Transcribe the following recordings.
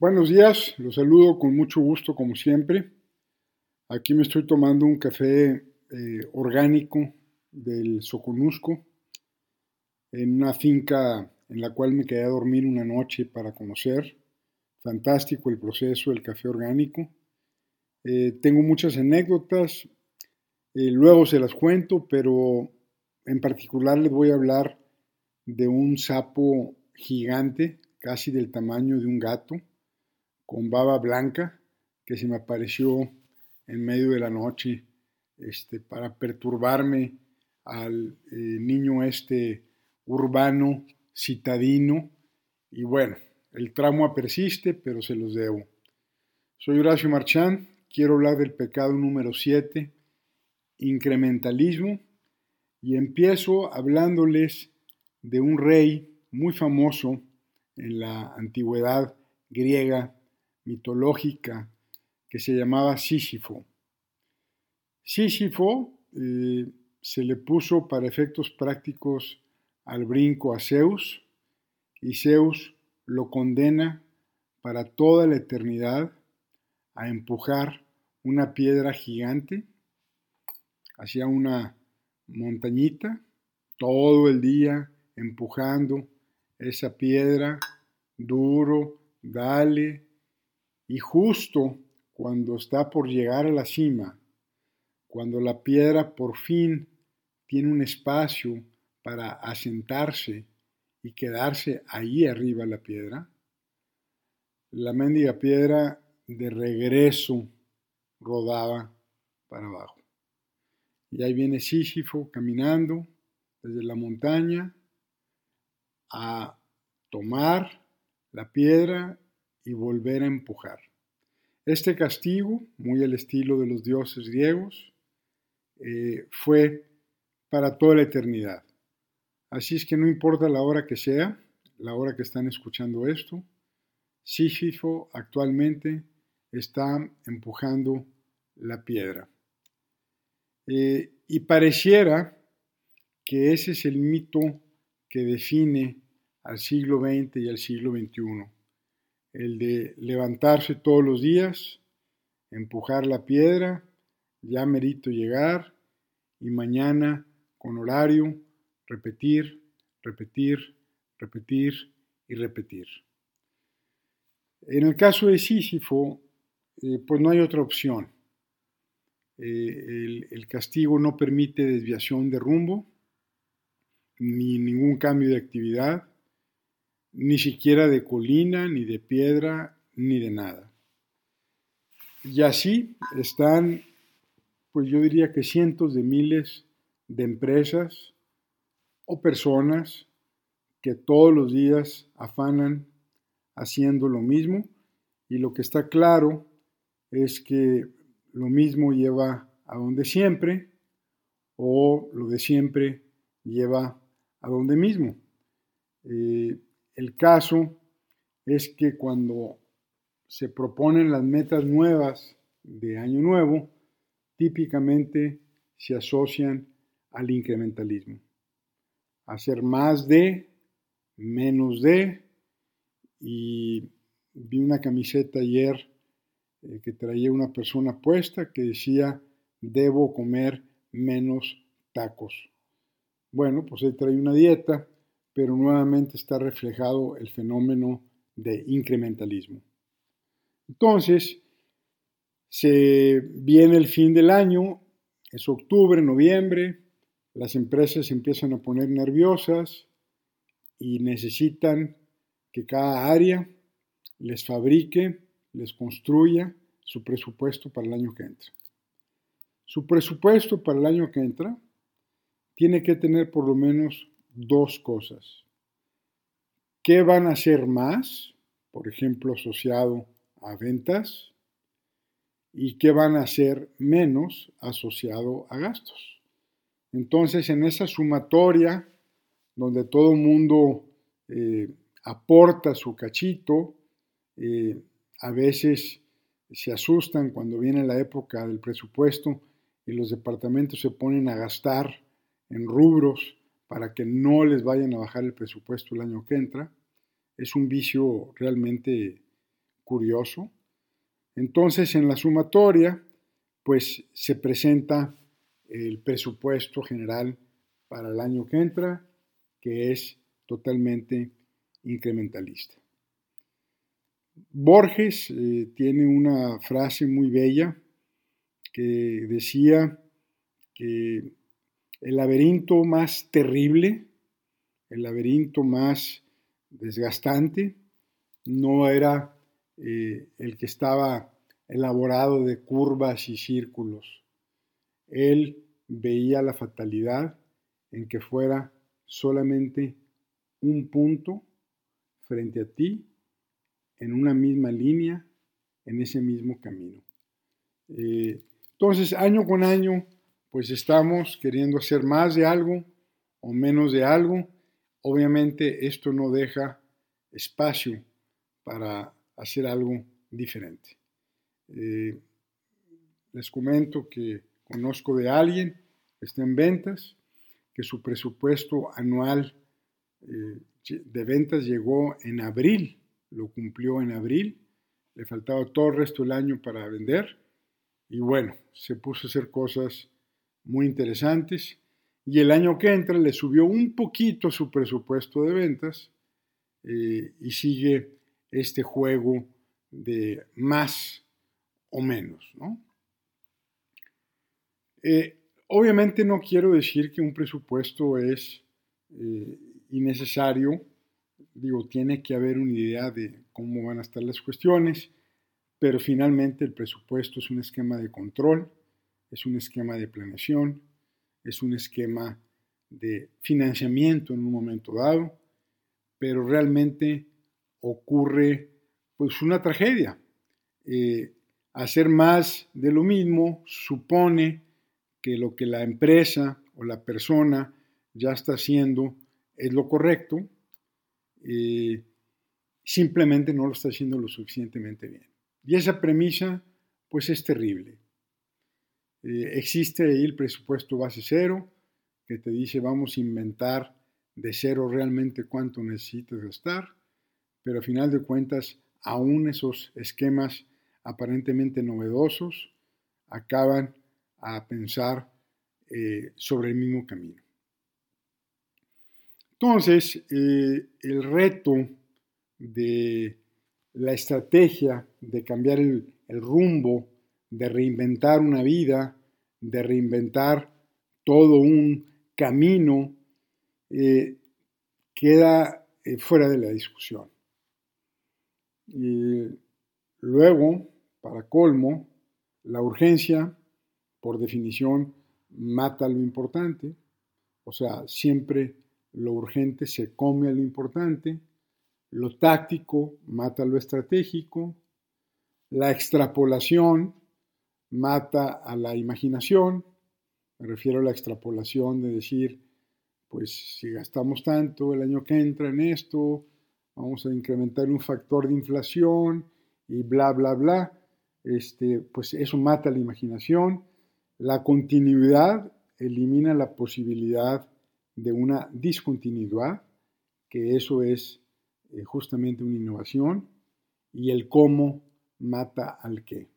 Buenos días, los saludo con mucho gusto como siempre. Aquí me estoy tomando un café eh, orgánico del Soconusco en una finca en la cual me quedé a dormir una noche para conocer. Fantástico el proceso del café orgánico. Eh, tengo muchas anécdotas, eh, luego se las cuento, pero en particular les voy a hablar de un sapo gigante, casi del tamaño de un gato con baba blanca que se me apareció en medio de la noche este, para perturbarme al eh, niño este urbano, citadino, y bueno, el trauma persiste, pero se los debo. Soy Horacio Marchán, quiero hablar del pecado número 7, incrementalismo, y empiezo hablándoles de un rey muy famoso en la antigüedad griega mitológica que se llamaba Sísifo. Sísifo eh, se le puso para efectos prácticos al brinco a Zeus y Zeus lo condena para toda la eternidad a empujar una piedra gigante hacia una montañita, todo el día empujando esa piedra duro, dale, y justo cuando está por llegar a la cima, cuando la piedra por fin tiene un espacio para asentarse y quedarse ahí arriba la piedra, la mendiga piedra de regreso rodaba para abajo. Y ahí viene Sísifo caminando desde la montaña a tomar la piedra y volver a empujar. Este castigo, muy al estilo de los dioses griegos, eh, fue para toda la eternidad. Así es que no importa la hora que sea, la hora que están escuchando esto, Sísifo actualmente está empujando la piedra. Eh, y pareciera que ese es el mito que define al siglo XX y al siglo XXI el de levantarse todos los días, empujar la piedra, ya merito llegar y mañana con horario repetir, repetir, repetir y repetir. En el caso de Sísifo, eh, pues no hay otra opción. Eh, el castigo no permite desviación de rumbo, ni ningún cambio de actividad, ni siquiera de colina, ni de piedra, ni de nada. Y así están, pues yo diría que cientos de miles de empresas o personas que todos los días afanan haciendo lo mismo y lo que está claro es que lo mismo lleva a donde siempre o lo de siempre lleva a donde mismo. Eh, el caso es que cuando se proponen las metas nuevas de año nuevo, típicamente se asocian al incrementalismo. Hacer más de, menos de, y vi una camiseta ayer eh, que traía una persona puesta que decía, debo comer menos tacos. Bueno, pues él trae una dieta pero nuevamente está reflejado el fenómeno de incrementalismo. Entonces, se viene el fin del año, es octubre, noviembre, las empresas empiezan a poner nerviosas y necesitan que cada área les fabrique, les construya su presupuesto para el año que entra. Su presupuesto para el año que entra tiene que tener por lo menos dos cosas. ¿Qué van a hacer más? Por ejemplo, asociado a ventas. ¿Y qué van a hacer menos asociado a gastos? Entonces, en esa sumatoria, donde todo el mundo eh, aporta su cachito, eh, a veces se asustan cuando viene la época del presupuesto y los departamentos se ponen a gastar en rubros para que no les vayan a bajar el presupuesto el año que entra. Es un vicio realmente curioso. Entonces, en la sumatoria, pues se presenta el presupuesto general para el año que entra, que es totalmente incrementalista. Borges eh, tiene una frase muy bella que decía que el laberinto más terrible, el laberinto más desgastante, no era eh, el que estaba elaborado de curvas y círculos. Él veía la fatalidad en que fuera solamente un punto frente a ti, en una misma línea, en ese mismo camino. Eh, entonces, año con año, pues estamos queriendo hacer más de algo o menos de algo. Obviamente esto no deja espacio para hacer algo diferente. Eh, les comento que conozco de alguien que está en ventas, que su presupuesto anual eh, de ventas llegó en abril, lo cumplió en abril, le faltaba todo el resto del año para vender y bueno, se puso a hacer cosas muy interesantes y el año que entra le subió un poquito su presupuesto de ventas eh, y sigue este juego de más o menos. ¿no? Eh, obviamente no quiero decir que un presupuesto es eh, innecesario, digo, tiene que haber una idea de cómo van a estar las cuestiones, pero finalmente el presupuesto es un esquema de control, es un esquema de planeación, es un esquema de financiamiento en un momento dado, pero realmente ocurre pues una tragedia. Eh, hacer más de lo mismo supone que lo que la empresa o la persona ya está haciendo es lo correcto, eh, simplemente no lo está haciendo lo suficientemente bien. Y esa premisa pues es terrible. Eh, existe el presupuesto base cero, que te dice vamos a inventar de cero realmente cuánto necesitas gastar, pero a final de cuentas aún esos esquemas aparentemente novedosos acaban a pensar eh, sobre el mismo camino. Entonces, eh, el reto de la estrategia de cambiar el, rumbo, de reinventar una vida, de reinventar todo un camino, eh, queda fuera de la discusión. Y luego, para colmo, la urgencia, por definición, mata lo importante, o sea, siempre lo urgente se come a lo importante, lo táctico mata lo estratégico, la extrapolación mata a la imaginación, me refiero a la extrapolación de decir, pues si gastamos tanto el año que entra en esto, vamos a incrementar un factor de inflación y bla, bla, bla, este, pues eso mata la imaginación. La continuidad elimina la posibilidad de una discontinuidad, que eso es eh, justamente una innovación, y el cómo mata al qué.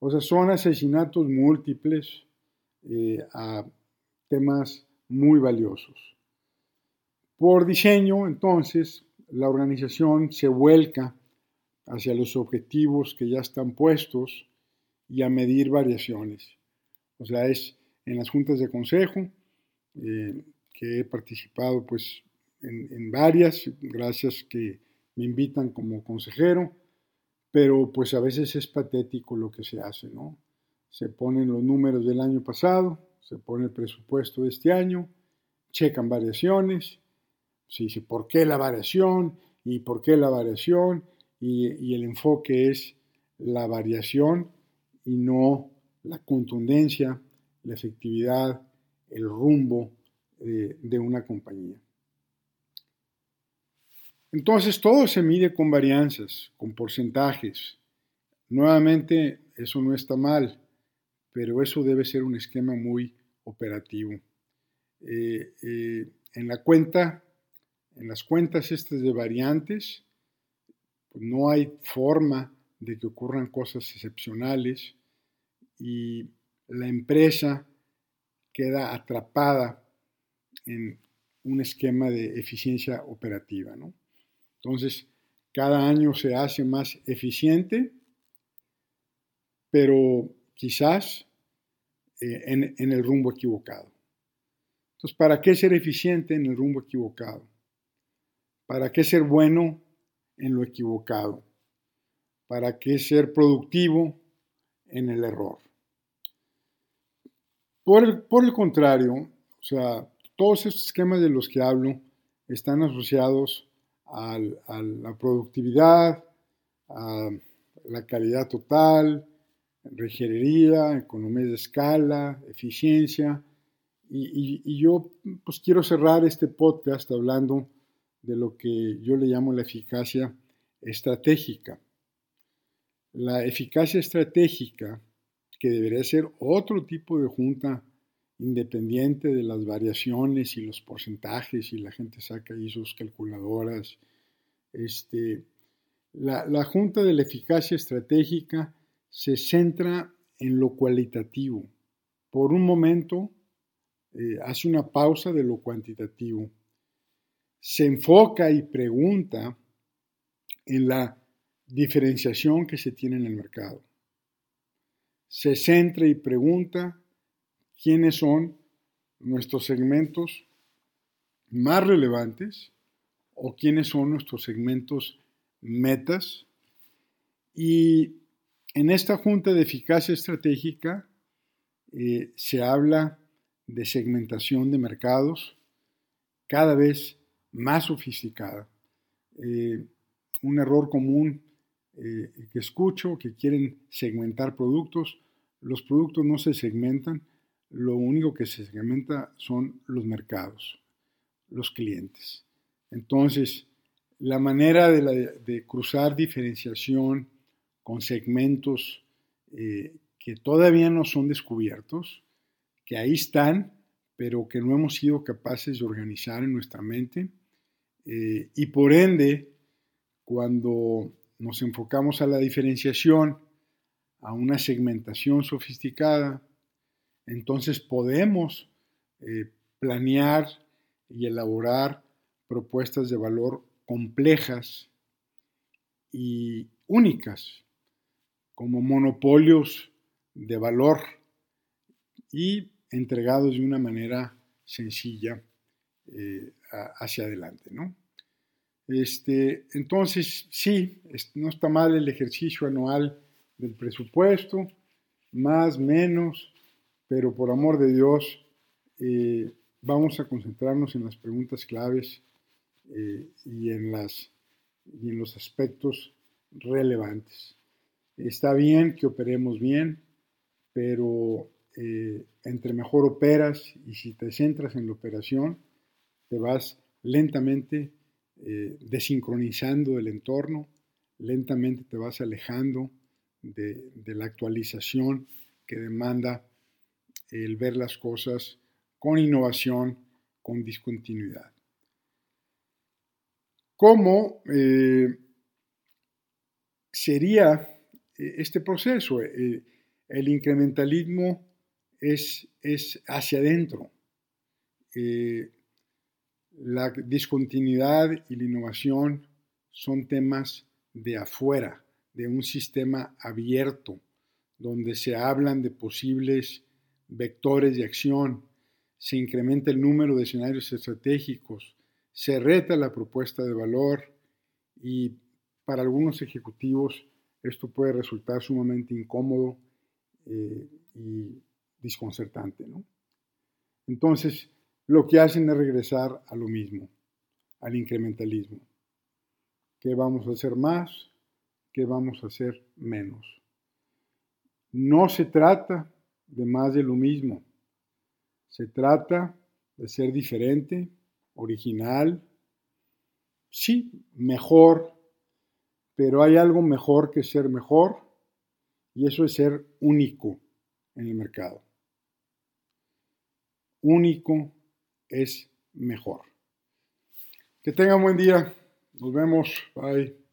O sea, son asesinatos múltiples eh, a temas muy valiosos. Por diseño, entonces, la organización se vuelca hacia los objetivos que ya están puestos y a medir variaciones. O sea, es en las juntas de consejo, eh, que he participado pues en, varias, gracias que me invitan como consejero, pero pues a veces es patético lo que se hace, ¿no? Se ponen los números del año pasado, se pone el presupuesto de este año, checan variaciones, se dice por qué la variación y por qué la variación y, el enfoque es la variación y no la contundencia, la efectividad, el rumbo eh, de una compañía. Entonces todo se mide con varianzas, con porcentajes. Nuevamente, eso no está mal, pero eso debe ser un esquema muy operativo. Eh, eh, en la cuenta en las cuentas estas de variantes, pues, no hay forma de que ocurran cosas excepcionales y la empresa queda atrapada en un esquema de eficiencia operativa. ¿no? Entonces, cada año se hace más eficiente, pero quizás eh, en, el rumbo equivocado. Entonces, ¿para qué ser eficiente en el rumbo equivocado? ¿Para qué ser bueno en lo equivocado? ¿Para qué ser productivo en el error? Por el, por el contrario, o sea, todos estos esquemas de los que hablo están asociados a la productividad, a la calidad total, regerería, economía de escala, eficiencia. Y, y, yo pues quiero cerrar este podcast hablando de lo que yo le llamo la eficacia estratégica. La eficacia estratégica, que debería ser otro tipo de junta independiente de las variaciones y los porcentajes y la gente saca ahí sus calculadoras. Este, la, la Junta de la Eficacia Estratégica se centra en lo cualitativo. Por un momento eh, hace una pausa de lo cuantitativo. Se enfoca y pregunta en la diferenciación que se tiene en el mercado. Se centra y pregunta quiénes son nuestros segmentos más relevantes o quiénes son nuestros segmentos metas. Y en esta Junta de Eficacia Estratégica eh, se habla de segmentación de mercados cada vez más sofisticada. Eh, un error común eh, que escucho, que quieren segmentar productos, los productos no se segmentan, lo único que se segmenta son los mercados, los clientes. Entonces, la manera de, cruzar diferenciación con segmentos eh, que todavía no son descubiertos, que ahí están, pero que no hemos sido capaces de organizar en nuestra mente. Eh, y por ende, cuando nos enfocamos a la diferenciación, a una segmentación sofisticada, entonces podemos eh, planear y elaborar propuestas de valor complejas y únicas, como monopolios de valor y entregados de una manera sencilla eh, hacia adelante. ¿no? Este, entonces, sí, no está mal el ejercicio anual del presupuesto, más, menos, pero por amor de Dios, eh, vamos a concentrarnos en las preguntas claves eh, y, en las, y en los aspectos relevantes. Está bien que operemos bien, pero eh, entre mejor operas y si te centras en la operación, te vas lentamente desincronizando del entorno, lentamente te vas alejando de, de la actualización que demanda el ver las cosas con innovación, con discontinuidad. ¿Cómo eh, sería eh, este proceso? Eh, el incrementalismo es, es hacia adentro. la discontinuidad y la innovación son temas de afuera, de un sistema abierto, donde se hablan de posibles vectores de acción, se incrementa el número de escenarios estratégicos, se reta la propuesta de valor y para algunos ejecutivos esto puede resultar sumamente incómodo eh, y desconcertante. Entonces, lo que hacen es regresar a lo mismo, al incrementalismo. ¿Qué vamos a hacer más? ¿Qué vamos a hacer menos? No se trata de más de lo mismo. Se trata de ser diferente, original, sí, mejor, pero hay algo mejor que ser mejor y eso es ser único en el mercado. Único es mejor. Que tengan buen día. Nos vemos. Bye.